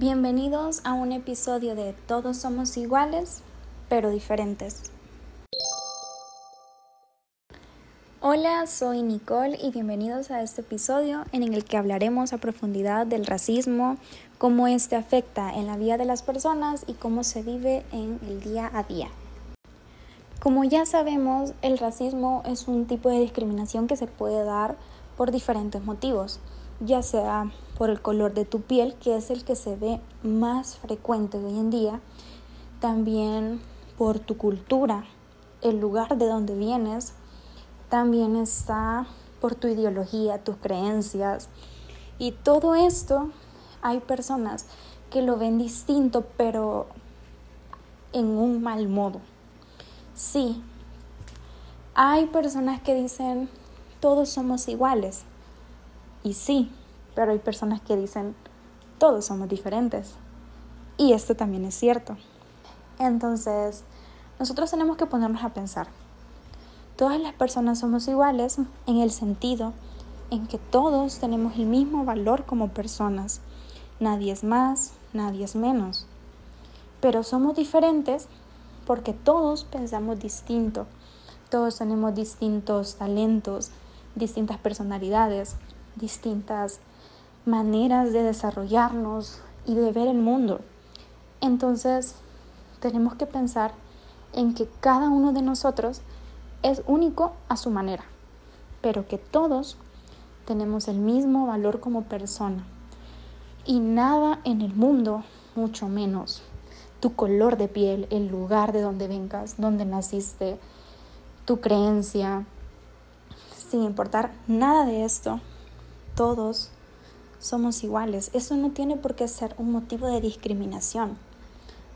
Bienvenidos a un episodio de Todos somos iguales, pero diferentes. Hola, soy Nicole y bienvenidos a este episodio en el que hablaremos a profundidad del racismo, cómo este afecta en la vida de las personas y cómo se vive en el día a día. Como ya sabemos, el racismo es un tipo de discriminación que se puede dar por diferentes motivos, ya sea por el color de tu piel, que es el que se ve más frecuente hoy en día, también por tu cultura, el lugar de donde vienes, también está por tu ideología, tus creencias. Y todo esto hay personas que lo ven distinto, pero en un mal modo. Sí, hay personas que dicen, todos somos iguales. Y sí, pero hay personas que dicen, todos somos diferentes. Y esto también es cierto. Entonces, nosotros tenemos que ponernos a pensar. Todas las personas somos iguales en el sentido en que todos tenemos el mismo valor como personas. Nadie es más, nadie es menos. Pero somos diferentes porque todos pensamos distinto. Todos tenemos distintos talentos, distintas personalidades, distintas maneras de desarrollarnos y de ver el mundo. Entonces, tenemos que pensar en que cada uno de nosotros es único a su manera, pero que todos tenemos el mismo valor como persona. Y nada en el mundo, mucho menos tu color de piel, el lugar de donde vengas, donde naciste, tu creencia, sin importar nada de esto, todos somos iguales. Eso no tiene por qué ser un motivo de discriminación.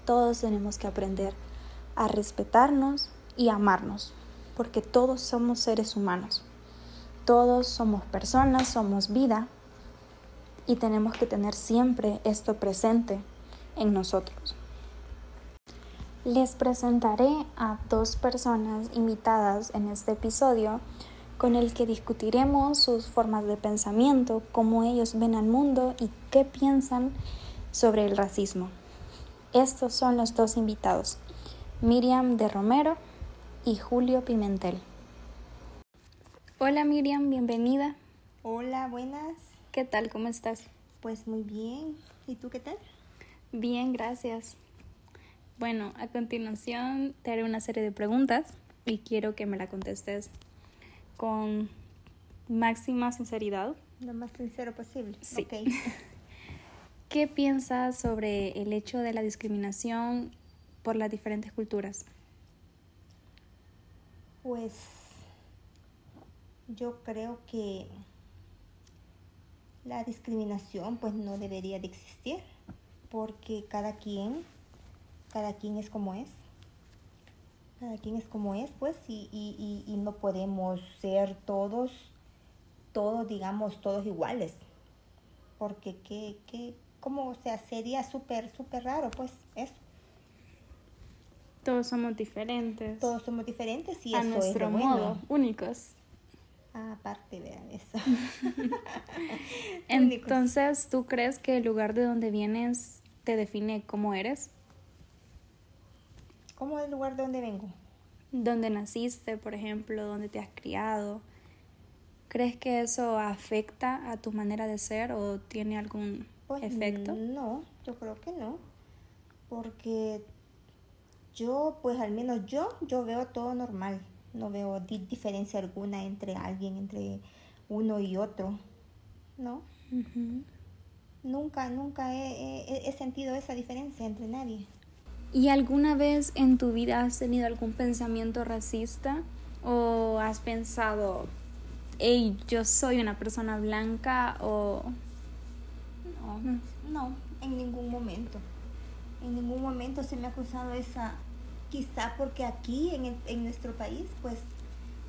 Todos tenemos que aprender a respetarnos y amarnos porque todos somos seres humanos. Todos somos personas, somos vida y tenemos que tener siempre esto presente en nosotros. Les presentaré a dos personas invitadas en este episodio con el que discutiremos sus formas de pensamiento, cómo ellos ven al mundo y qué piensan sobre el racismo. Estos son los dos invitados, Miriam de Romero y Julio Pimentel. Hola Miriam, bienvenida. Hola, buenas. ¿Qué tal? ¿Cómo estás? Pues muy bien. ¿Y tú qué tal? Bien, gracias. Bueno, a continuación te haré una serie de preguntas y quiero que me la contestes con máxima sinceridad. Lo más sincero posible. Sí. ¿Qué piensas sobre el hecho de la discriminación por las diferentes culturas? Pues yo creo que la discriminación pues no debería de existir porque cada quien, cada quien es como es. Cada quien es como es, pues, y, y, y, no podemos ser todos, todos, digamos, todos iguales. Porque, ¿qué, qué, cómo, o sea, sería súper, súper raro, pues, eso. Todos somos diferentes. Todos somos diferentes y a eso nuestro es modo, únicos. Aparte, vean eso. Entonces, ¿tú crees que el lugar de donde vienes te define cómo eres? ¿Cómo el lugar de donde vengo? Donde naciste, por ejemplo, donde te has criado. ¿Crees que eso afecta a tu manera de ser o tiene algún pues, efecto? No, yo creo que no. Porque yo, pues al menos yo, yo veo todo normal. No veo diferencia alguna entre alguien, entre uno y otro. ¿No? Nunca, nunca he, he, sentido esa diferencia entre nadie. ¿Y alguna vez en tu vida has tenido algún pensamiento racista? ¿O has pensado, hey, yo soy una persona blanca? ¿O no? No, en ningún momento. En ningún momento se me ha acusado esa, quizá porque aquí en, en nuestro país pues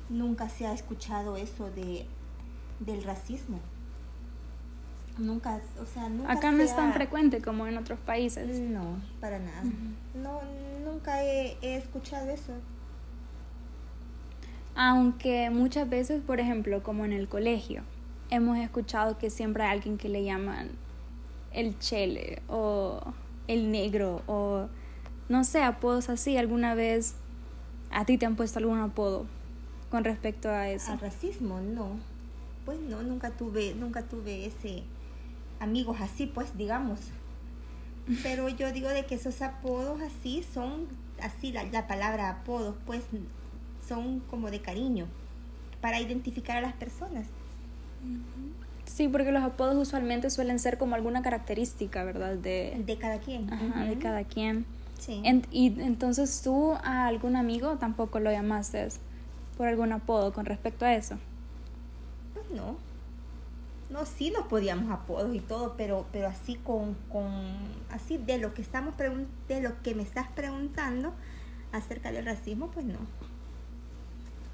nunca se ha escuchado eso de, del racismo. Nunca, o sea, nunca Acá no es tan frecuente como en otros países. No, para nada. No, nunca he, he, escuchado eso. Aunque muchas veces, por ejemplo, como en el colegio, hemos escuchado que siempre hay alguien que le llaman el chele o el negro o no sé, apodos así. ¿Alguna vez a ti te han puesto algún apodo con respecto a eso? Al racismo, no. Pues no, nunca tuve, nunca tuve ese amigos así, pues digamos. Pero yo digo de que esos apodos así son, así la, la palabra apodos, pues son como de cariño, para identificar a las personas. Sí, porque los apodos usualmente suelen ser como alguna característica, ¿verdad? De, de cada quien. Ajá, de cada quien. Sí. y entonces tú a algún amigo tampoco lo llamaste por algún apodo con respecto a eso. Pues no. No, sí nos podíamos apodos y todo, pero, pero así con, con así de lo que estamos de lo que me estás preguntando acerca del racismo, pues no.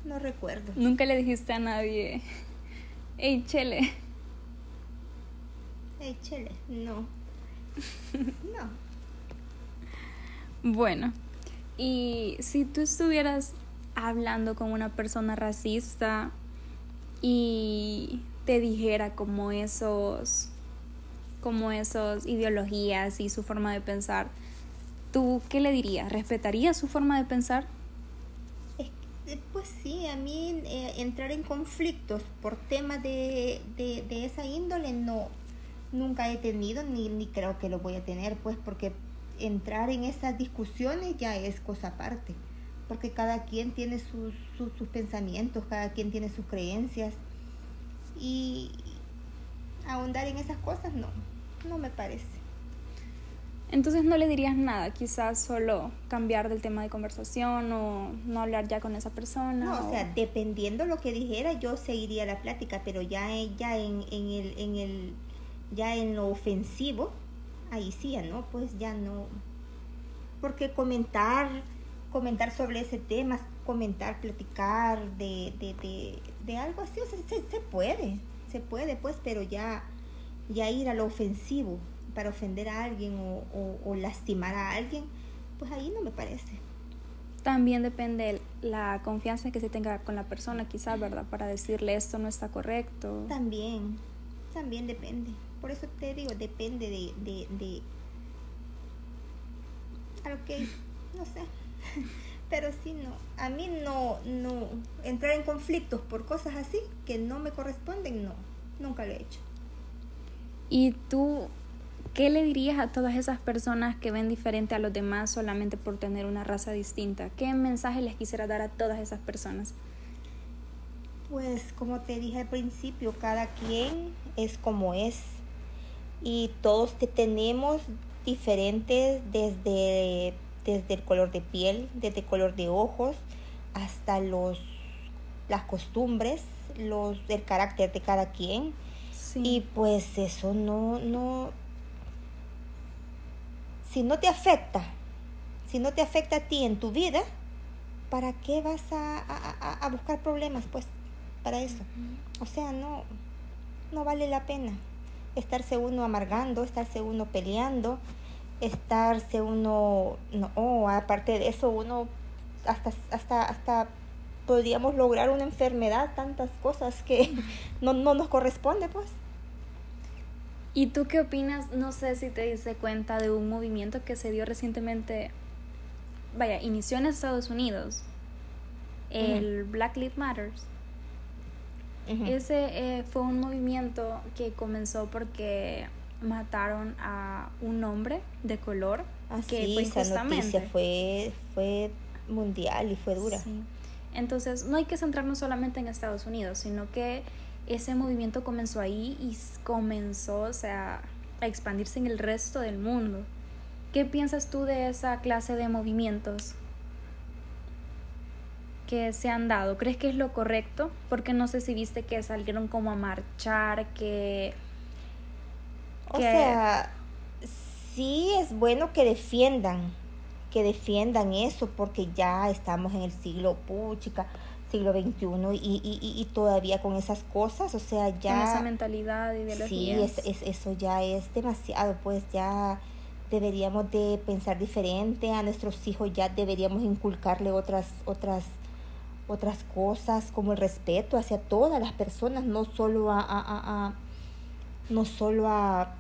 No recuerdo. Nunca le dijiste a nadie, hey Chele. Hey Chele, no. no. Bueno, y si tú estuvieras hablando con una persona racista y te dijera como esos como ideologías y su forma de pensar, ¿tú qué le dirías? ¿Respetarías su forma de pensar? pues sí, a mí eh, entrar en conflictos por temas de, de, de, esa índole no, nunca he tenido ni, ni creo que lo voy a tener, pues porque entrar en esas discusiones ya es cosa aparte, porque cada quien tiene sus, sus, pensamientos, cada quien tiene sus creencias y ahondar en esas cosas no, no me parece. Entonces no le dirías nada, quizás solo cambiar del tema de conversación o no hablar ya con esa persona. No, o, sea, dependiendo lo que dijera, yo seguiría la plática, pero ya, ya en, en, el, en el, ya en lo ofensivo, ahí sí, ¿no? Pues ya no. Porque comentar, comentar sobre ese tema, comentar, platicar de, de, de, de algo así, o sea, se, se, puede, se puede, pues, pero ya, ya ir a lo ofensivo para ofender a alguien o, o, o lastimar a alguien, pues ahí no me parece. También depende la confianza que se tenga con la persona, quizás, ¿verdad? Para decirle esto no está correcto. También, también depende. Por eso te digo, depende de, de, de a lo que, no sé. Pero sí, no. A mí no, no, entrar en conflictos por cosas así que no me corresponden, no. Nunca lo he hecho. ¿Y tú qué le dirías a todas esas personas que ven diferente a los demás solamente por tener una raza distinta? ¿Qué mensaje les quisiera dar a todas esas personas? Pues como te dije al principio, cada quien es como es y todos te tenemos diferentes desde, desde el color de piel, desde el color de ojos, hasta los, las costumbres, los, el carácter de cada quien. Y pues eso no, no, si no te afecta, si no te afecta a ti en tu vida, ¿para qué vas a, a, a buscar problemas? Pues para eso. O sea, no, no vale la pena estarse uno amargando, estarse uno peleando, estarse uno, no, aparte de eso, uno hasta, hasta, hasta podríamos lograr una enfermedad, tantas cosas que no, no nos corresponde, pues. ¿Y tú qué opinas? No sé si te diste cuenta de un movimiento que se dio recientemente, vaya, inició en Estados Unidos, el Black Lives Matters. Ese eh, fue un movimiento que comenzó porque mataron a un hombre de color. Así, que pues, esa noticia fue, fue mundial y fue dura. Entonces, no hay que centrarnos solamente en Estados Unidos, sino que ese movimiento comenzó ahí y comenzó, o sea, a expandirse en el resto del mundo. ¿Qué piensas tú de esa clase de movimientos? que se han dado? ¿Crees que es lo correcto? Porque no sé si viste que salieron como a marchar, que... O sea, sí es bueno que defiendan, que defiendan eso, porque ya estamos en el siglo, puchica, siglo XXI y, y, y, todavía con esas cosas, o sea, ya... Con esa mentalidad, ideología. Sí, es, eso ya es demasiado, pues ya deberíamos de pensar diferente, a nuestros hijos ya deberíamos inculcarle otras, otras otras cosas como el respeto hacia todas las personas, no solo a, a, a, no solo a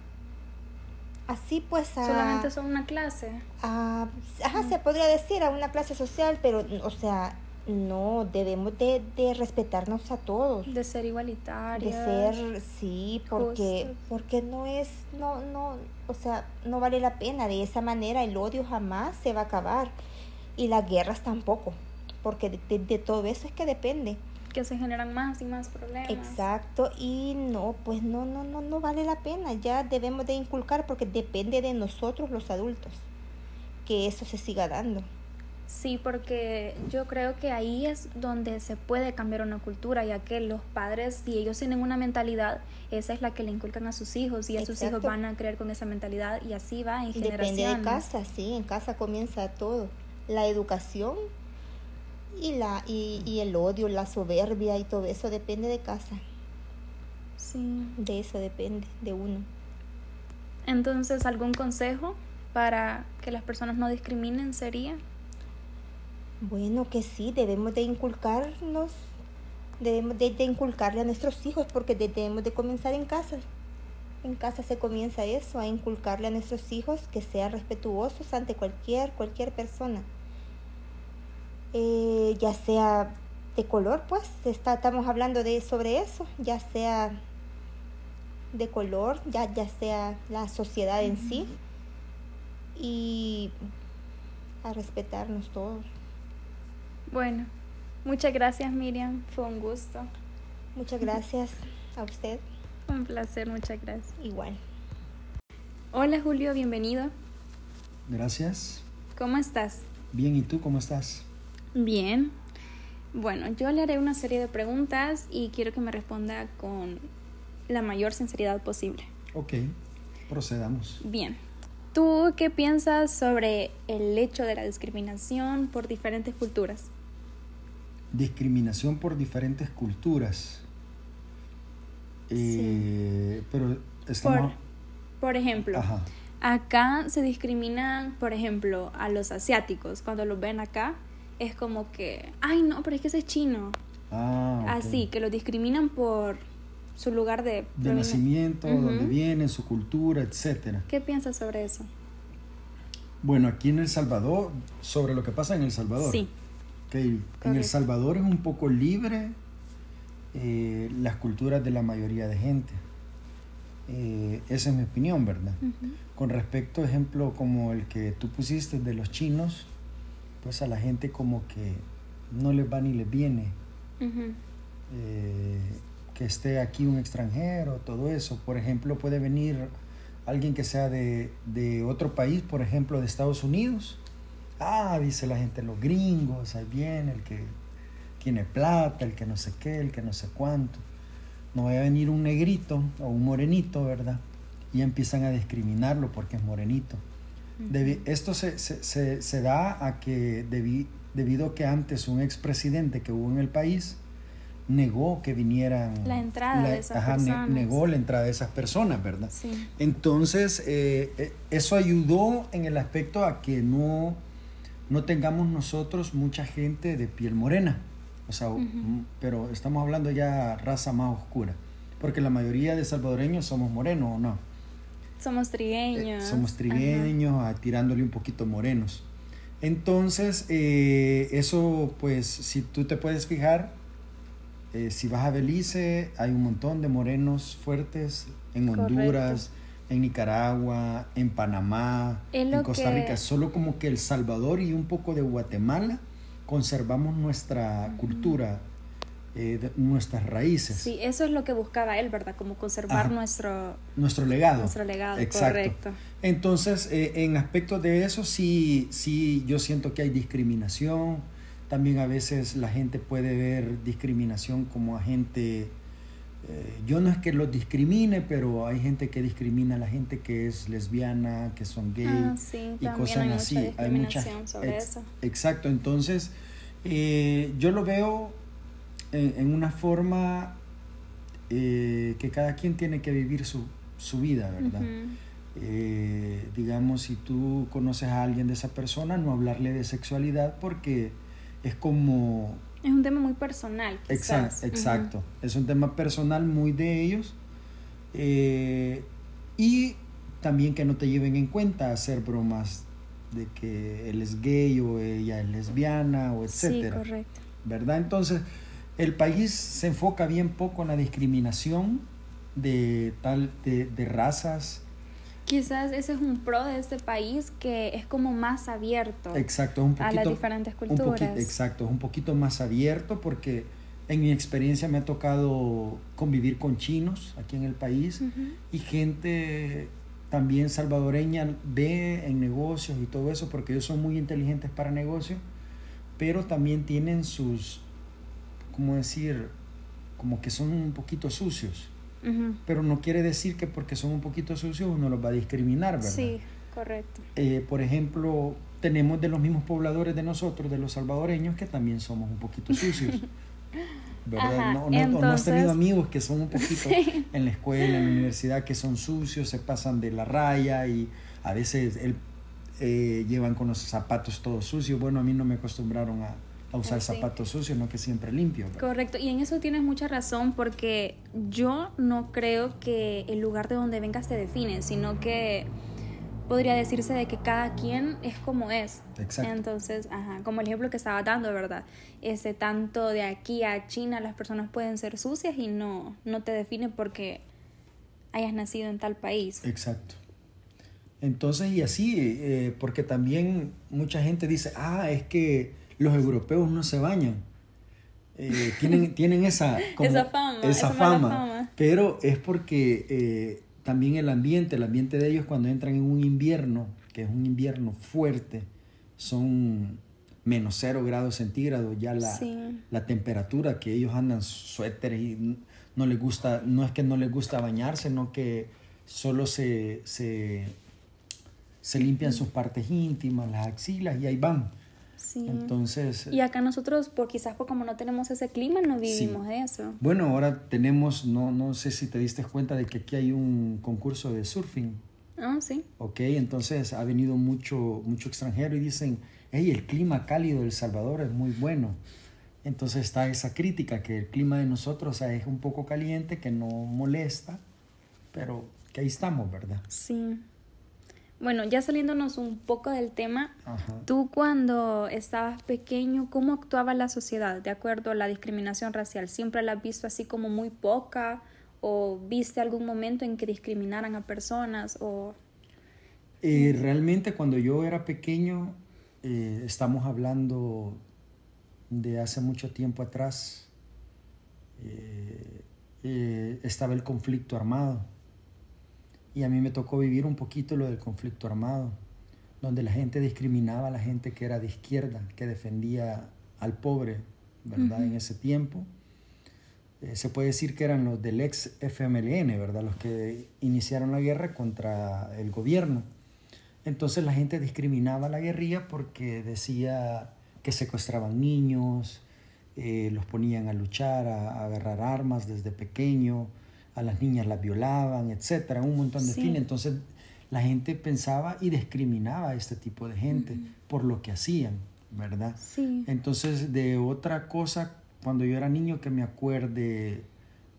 así pues a... Solamente son una clase. a- ajá, se podría decir a una clase social, pero, o sea, no, debemos de, de respetarnos a todos. De ser igualitarios. De ser, sí, porque, Justos. porque no es, no, no, o sea, no vale la pena. De esa manera el odio jamás se va a acabar. Y las guerras tampoco, porque de, de- de todo eso es que depende. Que se generan más y más problemas. Exacto, y no, pues no, no, no, no vale la pena. Ya debemos de inculcar porque depende de nosotros los adultos que eso se siga dando. Sí, porque yo creo que ahí es donde se puede cambiar una cultura, ya que los padres, si ellos tienen una mentalidad, esa es la que le inculcan a sus hijos y a sus hijos van a creer con esa mentalidad y así va en Depende generaciones. de casa, sí, en casa comienza todo. La educación y, la, y, y el odio, la soberbia y todo eso depende de casa. Sí. De eso depende, de uno. Entonces, ¿algún consejo para que las personas no discriminen sería? Bueno, que sí, debemos de inculcarnos, debemos de, de inculcarle a nuestros hijos porque de- debemos de comenzar en casa. En casa se comienza eso, a inculcarle a nuestros hijos que sean respetuosos ante cualquier, cualquier persona. Eh, ya sea de color, pues, está, estamos hablando de sobre eso, ya sea de color, ya, ya sea la sociedad en sí, y a respetarnos todos. Bueno, muchas gracias Miriam, fue un gusto. Muchas gracias a usted. Un placer, muchas gracias. Igual. Hola Julio, bienvenido. Gracias. ¿Cómo estás? Bien, ¿y tú cómo estás? Bien. Bueno, yo le haré una serie de preguntas y quiero que me responda con la mayor sinceridad posible. Ok, procedamos. Bien. ¿Tú qué piensas sobre el hecho de la discriminación por diferentes culturas? Discriminación por diferentes culturas. Eh, Pero estamos... Por, por ejemplo, Ajá. acá se discriminan, por ejemplo, a los asiáticos. Cuando los ven acá, es como que, ay, no, pero es que ese es chino. Ah. Así, que los discriminan por su lugar de... De nacimiento, Ujú. dónde vienen, su cultura, etcétera. ¿Qué piensas sobre eso? Bueno, aquí en El Salvador, sobre lo que pasa en El Salvador. Sí. Ok, En El. Salvador es un poco libre eh, las culturas de la mayoría de gente. Eh, esa es mi opinión, ¿verdad? Con respecto, ejemplo, como el que tú pusiste de los chinos, pues a la gente como que no les va ni les viene eh, que esté aquí un extranjero, todo eso. Por ejemplo, puede venir alguien que sea de, de otro país, por ejemplo, de Estados Unidos. Ah, dice la gente, los gringos, ahí viene el que tiene plata, el que no sé qué, el que no sé cuánto. No vaya a venir un negrito o un morenito, ¿verdad? Y empiezan a discriminarlo porque es morenito. Debi- esto se, se- se- se da a que debi- debido a que antes un expresidente que hubo en el país negó que vinieran... La entrada de esas ajá, ne- personas. negó la entrada de esas personas, ¿verdad? Sí. Entonces, eh, eh, eso ayudó en el aspecto a que no, no tengamos nosotros mucha gente de piel morena. O sea, mm, pero estamos hablando ya raza más oscura. Porque la mayoría de salvadoreños somos morenos, ¿o no? Somos Eh, trigueños. somos trigueños, ah, tirándole un poquito morenos. Entonces, eh, eso, pues, si tú te puedes fijar, eh, si vas a Belice, hay un montón de morenos fuertes en Correcto. Honduras, en Nicaragua, en Panamá, en Costa que- Rica. Solo como que El Salvador y un poco de Guatemala conservamos nuestra cultura, eh, de- nuestras raíces, Sí, eso es lo que buscaba él, ¿verdad? Como conservar Ajá. nuestro... nuestro legado. Nuestro legado, Exacto. correcto. Entonces, eh, en aspecto de eso, sí, sí, yo siento que hay discriminación. También a veces la gente puede ver discriminación como a gente. eh, yo no es que los discrimine, pero hay gente que discrimina a la gente que es lesbiana, que son gay Ah, sí, y cosas hay mucha así. Hay mucha discriminación sobre ex- eso. Exacto. Entonces, eh, yo lo veo en, en una forma eh, que cada quien tiene que vivir su, su vida, ¿verdad? Ujú. Eh, digamos, si tú conoces a alguien de esa persona, no hablarle de sexualidad porque es como... Es un tema muy personal, quizás. exacto, es un tema personal muy de ellos. Eh, y también que no te lleven en cuenta hacer bromas de que él es gay o ella es lesbiana o etcétera. Sí, correcto. ¿Verdad? Entonces, el país se enfoca bien poco en la discriminación de tal de, de razas. Quizás ese es un pro de este país que es como más abierto Exacto, un poquito, a las diferentes un poquito- culturas. exacto, es un poquito más abierto porque en mi experiencia me ha tocado convivir con chinos aquí en el país Ujú. y gente también salvadoreña ve en negocios y todo eso porque ellos son muy inteligentes para negocios, pero también tienen sus, ¿cómo decir? Como que son un poquito sucios. Ujú. Pero no quiere decir que porque son un poquito sucios uno los va a discriminar, ¿verdad? Sí, correcto. Eh, por ejemplo, tenemos de los mismos pobladores de nosotros, de los salvadoreños, que también somos un poquito sucios. ¿Verdad? Ajá, no, no- no has tenido entonces- amigos que son un poquito Sí. en la escuela, en la universidad, que son sucios, se pasan de la raya y a veces el- eh, llevan con los zapatos todos sucios. Bueno, a mí no me acostumbraron a, a usar sí. zapatos sucios, no que siempre limpios. ¿verdad? Correcto, y en eso tienes mucha razón porque yo no creo que el lugar de donde vengas te define, sino que podría decirse de que cada quien es como es. Exacto. Entonces, ajá, como el ejemplo que estaba dando, ¿verdad? Este, tanto de aquí a China las personas pueden ser sucias y no, no te define porque hayas nacido en tal país. Exacto. Entonces, y así, eh, porque también mucha gente dice, ah, es que los europeos no se bañan. Eh, tienen, tienen esa, Esa fama, esa esa mala fama, fama. pero es porque eh, también el ambiente, el ambiente de ellos cuando entran en un invierno, que es un invierno fuerte, son menos cero grados centígrados ya la, Sí. la temperatura, que ellos andan suéteres y no les gusta, no es que no les gusta bañarse, sino que solo se, se, se limpian sus partes íntimas, las axilas y ahí van. Sí. Entonces, y acá nosotros, por quizás por como no tenemos ese clima, no vivimos eso. bueno, ahora tenemos, no, no sé si te diste cuenta de que aquí hay un concurso de surfing. Ah, sí. Ok, entonces ha venido mucho, mucho extranjero y dicen, hey, el clima cálido de El Salvador es muy bueno. Entonces está esa crítica que el clima de nosotros o sea, es un poco caliente, que no molesta, pero que ahí estamos, ¿verdad? Sí. Bueno, ya saliéndonos un poco del tema, Ajá. tú cuando estabas pequeño, ¿cómo actuaba la sociedad de acuerdo a la discriminación racial? ¿Siempre la has visto así como muy poca? ¿O viste algún momento en que discriminaran a personas? O... Eh, realmente cuando yo era pequeño, eh, estamos hablando de hace mucho tiempo atrás, eh, eh, estaba el conflicto armado. Y a mí me tocó vivir un poquito lo del conflicto armado, donde la gente discriminaba a la gente que era de izquierda, que defendía al pobre, ¿verdad? En ese tiempo. Eh, se puede decir que eran los del ex FMLN, ¿verdad? Los que iniciaron la guerra contra el gobierno. Entonces la gente discriminaba a la guerrilla porque decía que secuestraban niños, eh, los ponían a luchar, a, a agarrar armas desde pequeño, a las niñas las violaban, etcétera, un montón de Sí. fines. Entonces la gente pensaba y discriminaba a este tipo de gente por lo que hacían, ¿verdad? Sí. Entonces, de otra cosa, cuando yo era niño, que me acuerde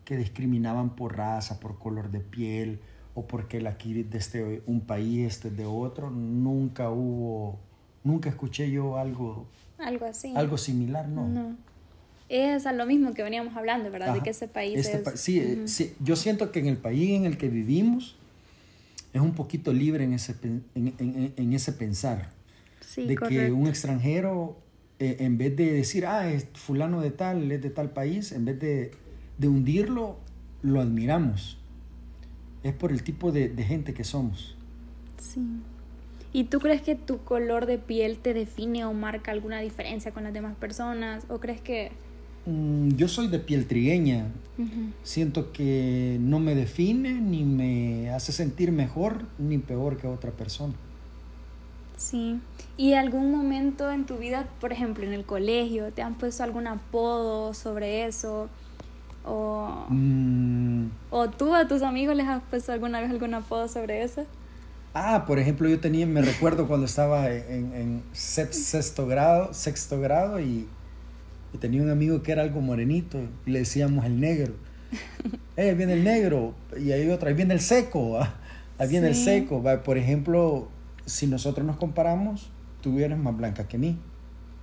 que discriminaban por raza, por color de piel, o porque el aquí de este un país, este de otro, nunca hubo, nunca escuché yo algo, Algo así. algo similar, no. No. Es a lo mismo que veníamos hablando, ¿verdad? De que ese país Este es... pa- sí, eh, sí, yo siento que en el país en el que vivimos es un poquito libre en ese, en, en- en ese pensar. Sí, de que un extranjero, eh, en vez de decir, ah, es fulano de tal, es de tal país, en vez de, de hundirlo, lo admiramos. Es por el tipo de, de gente que somos. Sí. ¿Y tú crees que tu color de piel te define o marca alguna diferencia con las demás personas? ¿O crees que... Mm, yo soy de piel trigueña. Ujú. Siento que no me define, ni me hace sentir mejor, ni peor que otra persona. Sí. ¿Y algún momento en tu vida, por ejemplo, en el colegio, te han puesto algún apodo sobre eso? ¿O, Mm, o tú a tus amigos les has puesto alguna vez algún apodo sobre eso? Ah, por ejemplo, yo tenía, me recuerdo cuando estaba en, en sex- sexto grado, sexto grado y, y tenía un amigo que era algo morenito y le decíamos el negro. Eh, viene el negro y hay otro, ahí viene el seco. ah. ahí viene el seco. Va, Por ejemplo, si nosotros nos comparamos, tú eres más blanca que mí,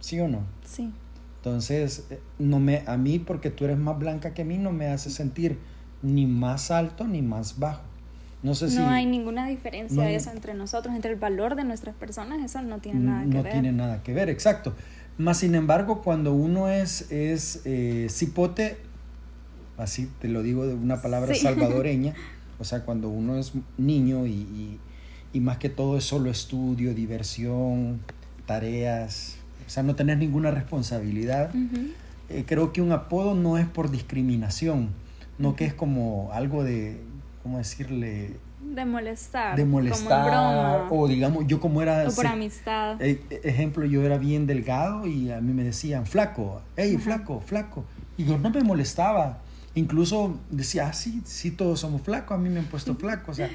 ¿sí o no? Sí. Entonces, eh, no me, a mí, porque tú eres más blanca que mí, no me hace sentir ni más alto ni más bajo. No sé si No hay ninguna diferencia no de hay- eso entre nosotros, entre el valor de nuestras personas, eso no tiene nada que no ver. tiene nada que ver, exacto. Más sin embargo, cuando uno es, es eh, cipote, así te lo digo de una palabra Sí. salvadoreña, o sea, cuando uno es niño y, y- y más que todo es solo estudio, diversión, tareas, o sea, no tener ninguna responsabilidad. Eh, creo que un apodo no es por discriminación, no que es como algo de, ¿cómo decirle? De molestar. De molestar, broma. o digamos, yo como era... O por se- amistad. eh, ejemplo, yo era bien delgado y a mí me decían, flaco, hey, Ajá. flaco, flaco. Y yo no me molestaba. Incluso decía, ah, sí, sí, todos somos flacos, a mí me han puesto flaco. O sea,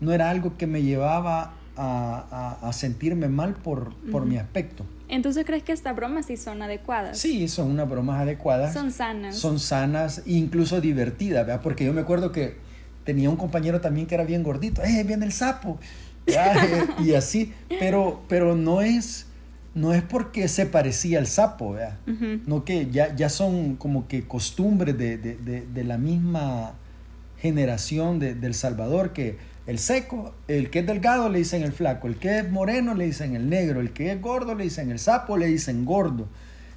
no era algo que me llevaba a, a- a sentirme mal por, por mi aspecto. Entonces, ¿crees que estas bromas sí son adecuadas? Sí, son unas bromas adecuadas. Son sanas. Son sanas e incluso divertidas, ¿verdad? Porque yo me acuerdo que tenía un compañero también que era bien gordito, ¡eh, viene el sapo! ¿verdad? Eh, y así, pero, pero no es, no es porque se parecía al sapo. No que ya, ya son como que costumbres de, de- de- de la misma generación de, del Salvador, que el seco, el que es delgado le dicen el flaco, el que es moreno le dicen el negro, el que es gordo le dicen el sapo, le dicen gordo,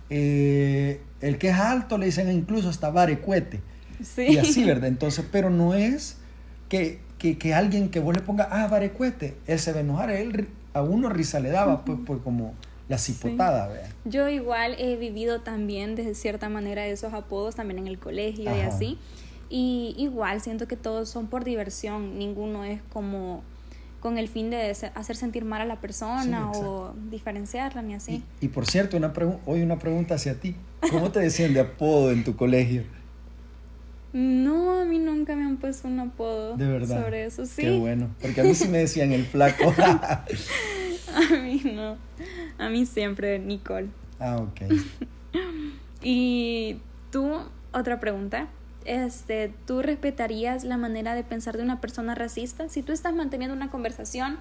Eh, el que es alto le dicen incluso hasta varecuete. Sí. Y así, ¿verdad? Entonces, pero no es que, que, que alguien que vos le ponga, ah, varecuete, él se va a enojar, él, a uno risa le daba, pues, pues como la cipotada, ¿verdad? Yo igual he vivido también de cierta manera esos apodos también en el colegio y así. Y igual siento que todos son por diversión, ninguno es como con el fin de hacer sentir mal a la persona Sí, o diferenciarla ni así. Y, y por cierto, una hoy una pregunta hacia ti. ¿Cómo te decían de apodo en tu colegio? No, a mí nunca me han puesto un apodo De verdad. sobre eso, sí. Qué bueno. Porque a mí sí me decían el flaco. A mí no. A mí siempre Nicole. ah, ok. Y tú, otra pregunta. Este, ¿tú respetarías la manera de pensar de una persona racista? Si tú estás manteniendo una conversación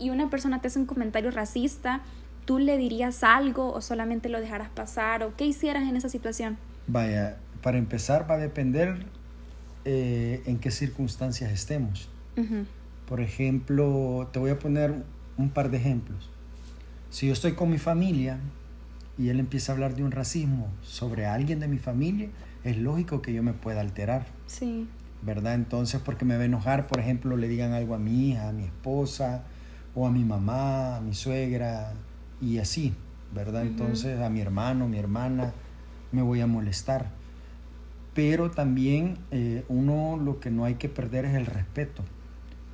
y una persona te hace un comentario racista, ¿tú le dirías algo o solamente lo dejarás pasar o qué hicieras en esa situación? Vaya, para empezar va a depender eh, en qué circunstancias estemos. Por ejemplo, te voy a poner un par de ejemplos. Si yo estoy con mi familia y él empieza a hablar de un racismo sobre alguien de mi familia, es lógico que yo me pueda alterar, Sí. ¿verdad? Entonces, porque me va a enojar, por ejemplo, le digan algo a mi hija, a mi esposa, o a mi mamá, a mi suegra, y así, ¿verdad? Entonces, a mi hermano, mi hermana, me voy a molestar. Pero también eh, uno lo que no hay que perder es el respeto,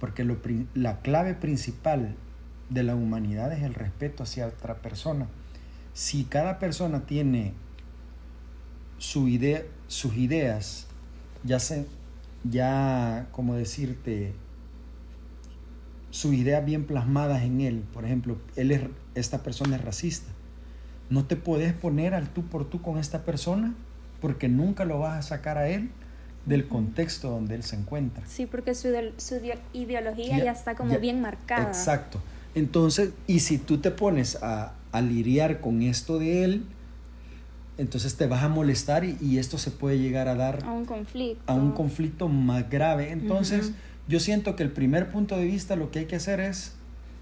porque lo la clave principal de la humanidad es el respeto hacia otra persona. Si cada persona tiene su sus ideas, ya se, ya, como decirte, sus ideas bien plasmadas en él. Por ejemplo, él es, esta persona es racista. No te puedes poner al tú por tú con esta persona porque nunca lo vas a sacar a él del contexto donde él se encuentra. Sí, porque su, su ideo- ideología Ya- ya, está como ya- bien marcada. Exacto. Entonces, y si tú te pones a, a lidiar con esto de él, entonces te vas a molestar y, y esto se puede llegar a dar A un conflicto. a un conflicto más grave. Entonces, yo siento que el primer punto de vista lo que hay que hacer es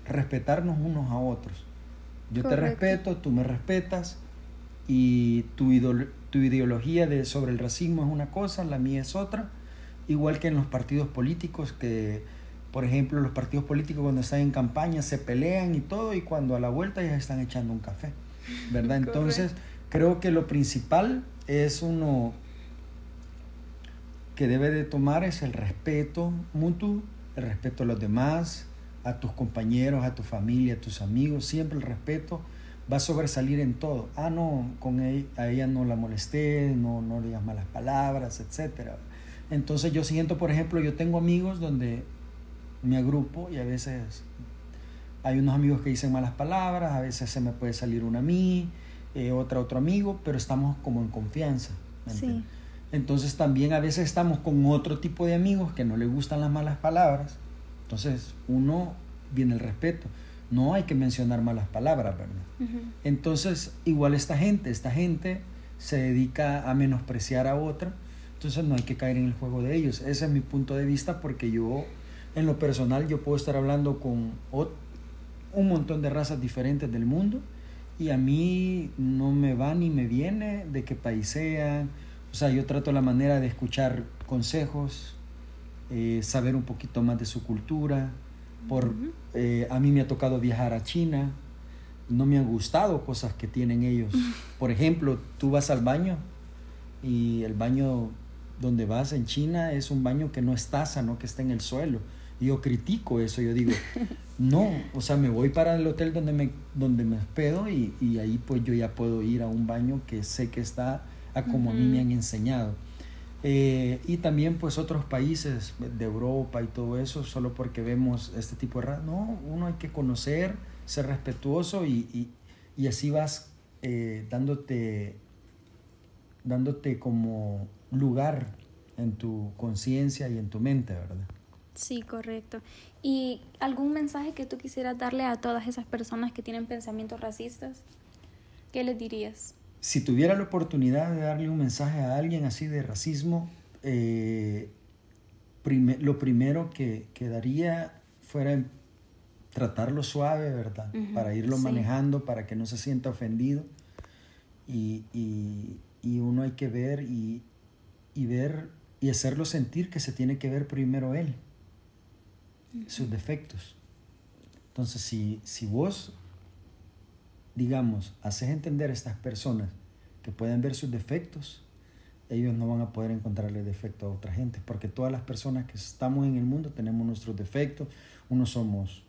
respetarnos unos a otros. Yo te respeto, tú me respetas y tu, tu ideología de, sobre el racismo es una cosa, la mía es otra. Igual que en los partidos políticos, que por ejemplo los partidos políticos cuando están en campaña se pelean y todo y cuando a la vuelta ya están echando un café. ¿Verdad? Entonces, creo que lo principal es uno que debe de tomar es el respeto mutuo, el respeto a los demás, a tus compañeros, a tu familia, a tus amigos, siempre el respeto va a sobresalir en todo. Ah, no, con ella, a ella no la molesté, no, no le digas malas palabras, etc. Entonces yo siento, por ejemplo, yo tengo amigos donde me agrupo y a veces hay unos amigos que dicen malas palabras, a veces se me puede salir una a mí, eh, otra a otro amigo, pero estamos como en confianza. ¿me Sí. Entonces también a veces estamos con otro tipo de amigos que no les gustan las malas palabras Entonces, uno viene el respeto. No hay que mencionar malas palabras, ¿verdad? Entonces, igual esta gente, esta gente se dedica a menospreciar a otra, entonces no hay que caer en el juego de ellos. Ese es mi punto de vista porque yo, en lo personal, yo puedo estar hablando con un montón de razas diferentes del mundo y a mí no me va ni me viene de qué país sean. O sea, yo trato la manera de escuchar consejos, eh, saber un poquito más de su cultura, por, eh, a mí me ha tocado viajar a China, no me han gustado cosas que tienen ellos. Por ejemplo, tú vas al baño y el baño donde vas en China es un baño que no es taza, no que está en el suelo. Y yo critico eso, yo digo, no, o sea, me voy para el hotel donde me, donde me hospedo y, y ahí pues yo ya puedo ir a un baño que sé que está a como a mí me han enseñado. Eh, y también pues otros países de Europa y todo eso, solo porque vemos este tipo de... No, uno hay que conocer, ser respetuoso y, y, así vas eh, dándote, dándote como lugar en tu conciencia y en tu mente, ¿verdad? Sí, correcto. ¿Y algún mensaje que tú quisieras darle a todas esas personas que tienen pensamientos racistas? ¿Qué les dirías? Si tuviera la oportunidad de darle un mensaje a alguien así de racismo, eh, lo primero que, que, daría fuera tratarlo suave, ¿verdad? Para irlo manejando, para que no se sienta ofendido. Y, y, y uno hay que ver y, y, ver y hacerlo sentir que se tiene que ver primero él, sus defectos. Entonces, si, si vos digamos, haces entender a estas personas que pueden ver sus defectos, ellos no van a poder encontrarle defecto a otra gente, porque todas las personas que estamos en el mundo tenemos nuestros defectos, unos somos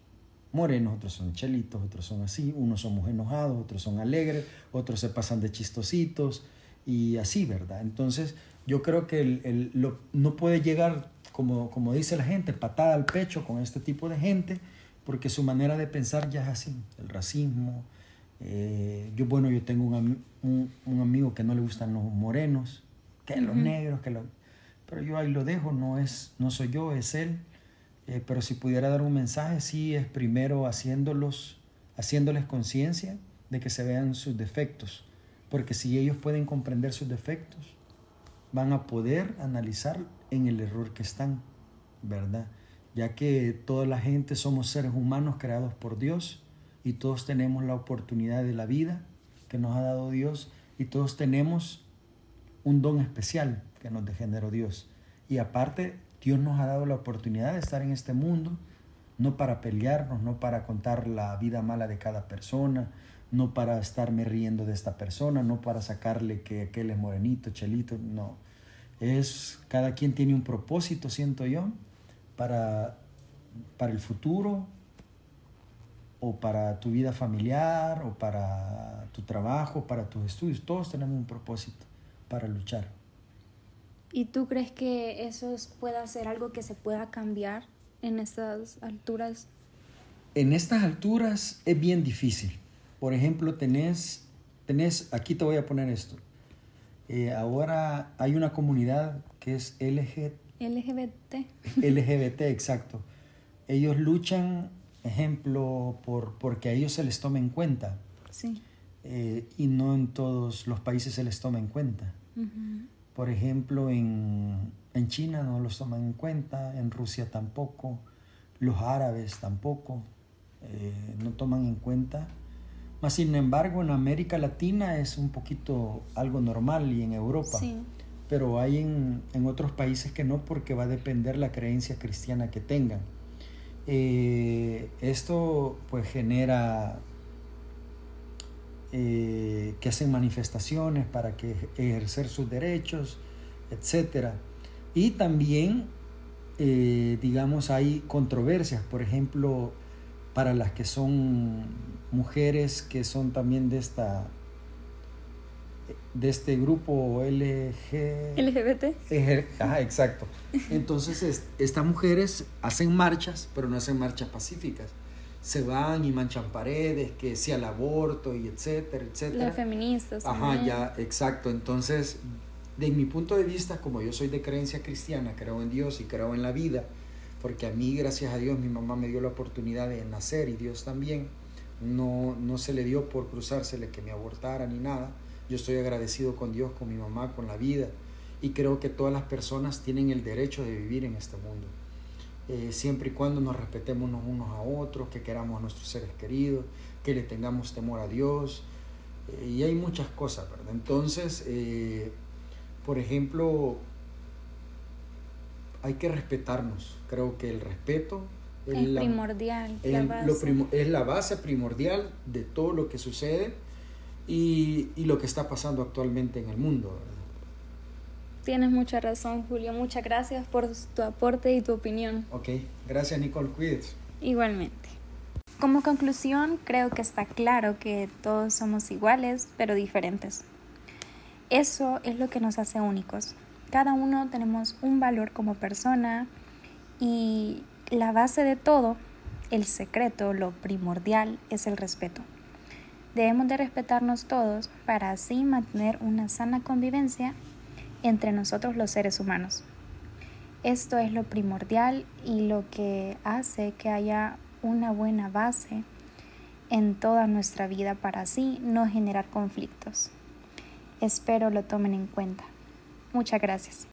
morenos, otros son chelitos, otros son así, unos somos enojados, otros son alegres, otros se pasan de chistositos y así, ¿verdad? Entonces yo creo que el, lo, no puede llegar, como, como dice la gente, patada al pecho con este tipo de gente, porque su manera de pensar ya es así, el racismo, eh, yo, bueno, yo tengo un, un, amigo que no le gustan los morenos, que los negros, que pero yo ahí lo dejo, no, es, no soy yo, es él. Eh, pero si pudiera dar un mensaje, sí, es primero haciéndolos, haciéndoles conciencia de que se vean sus defectos, porque si ellos pueden comprender sus defectos, van a poder analizar en el error que están, ¿verdad? Ya que toda la gente somos seres humanos creados por Dios y todos tenemos la oportunidad de la vida que nos ha dado Dios y todos tenemos un don especial que nos generó Dios. Y aparte, Dios nos ha dado la oportunidad de estar en este mundo, no para pelearnos, no para contar la vida mala de cada persona, no para estarme riendo de esta persona, no para sacarle que aquel es morenito, chelito, no. Es, cada quien tiene un propósito, siento yo, para, para el futuro, o para tu vida familiar, o para tu trabajo, para tus estudios. Todos tenemos un propósito para luchar. ¿Y tú crees que eso pueda ser algo que se pueda cambiar en estas alturas? En estas alturas es bien difícil. Por ejemplo, tenés, tenés aquí te voy a poner esto. Eh, ahora hay una comunidad que es LG, LGBT. LGBT, exacto. Ellos luchan ejemplo, por, porque a ellos se les toma en cuenta. Sí. Eh, y no en todos los países se les toma en cuenta. Por ejemplo, en, en, China no los toman en cuenta, en Rusia tampoco, los árabes tampoco eh, no toman en cuenta. Mas, sin embargo, en América Latina es un poquito algo normal y en Europa. Sí. Pero hay en, en otros países que no porque va a depender la creencia cristiana que tengan. Eh, esto pues genera eh, que hacen manifestaciones para que ejercer sus derechos, etc. Y también, eh, digamos, hay controversias, por ejemplo, para las que son mujeres que son también de esta de este grupo LG... LGBT. Ajá, exacto. Entonces, estas mujeres hacen marchas, pero no hacen marchas pacíficas. Se van y manchan paredes, que sea el aborto y etcétera, etcétera. Las feministas. Ajá, ya, exacto. Entonces, de mi punto de vista, como yo soy de creencia cristiana, creo en Dios y creo en la vida, porque a mí, gracias a Dios, mi mamá me dio la oportunidad de nacer y Dios también. No, no se le dio por cruzársele que me abortara ni nada. Yo estoy agradecido con Dios, con mi mamá, con la vida y creo que todas las personas tienen el derecho de vivir en este mundo. Eh, siempre y cuando nos respetemos unos a otros, que queramos a nuestros seres queridos, que le tengamos temor a Dios. Eh, y hay muchas cosas, ¿verdad? Entonces, eh, por ejemplo, hay que respetarnos. Creo que el respeto es, primordial. Es la, es la base primordial de todo lo que sucede y, y, lo que está pasando actualmente en el mundo. Tienes mucha razón, Julio. Muchas gracias por tu aporte y tu opinión. Ok, gracias Nicole, cuídate. Igualmente. Como conclusión, creo que está claro que todos somos iguales, pero diferentes. Eso es lo que nos hace únicos. Cada uno tenemos un valor como persona y la base de todo, el secreto, lo primordial, es el respeto. Debemos de respetarnos todos para así mantener una sana convivencia entre nosotros los seres humanos. Esto es lo primordial y lo que hace que haya una buena base en toda nuestra vida para así no generar conflictos. Espero lo tomen en cuenta. Muchas gracias.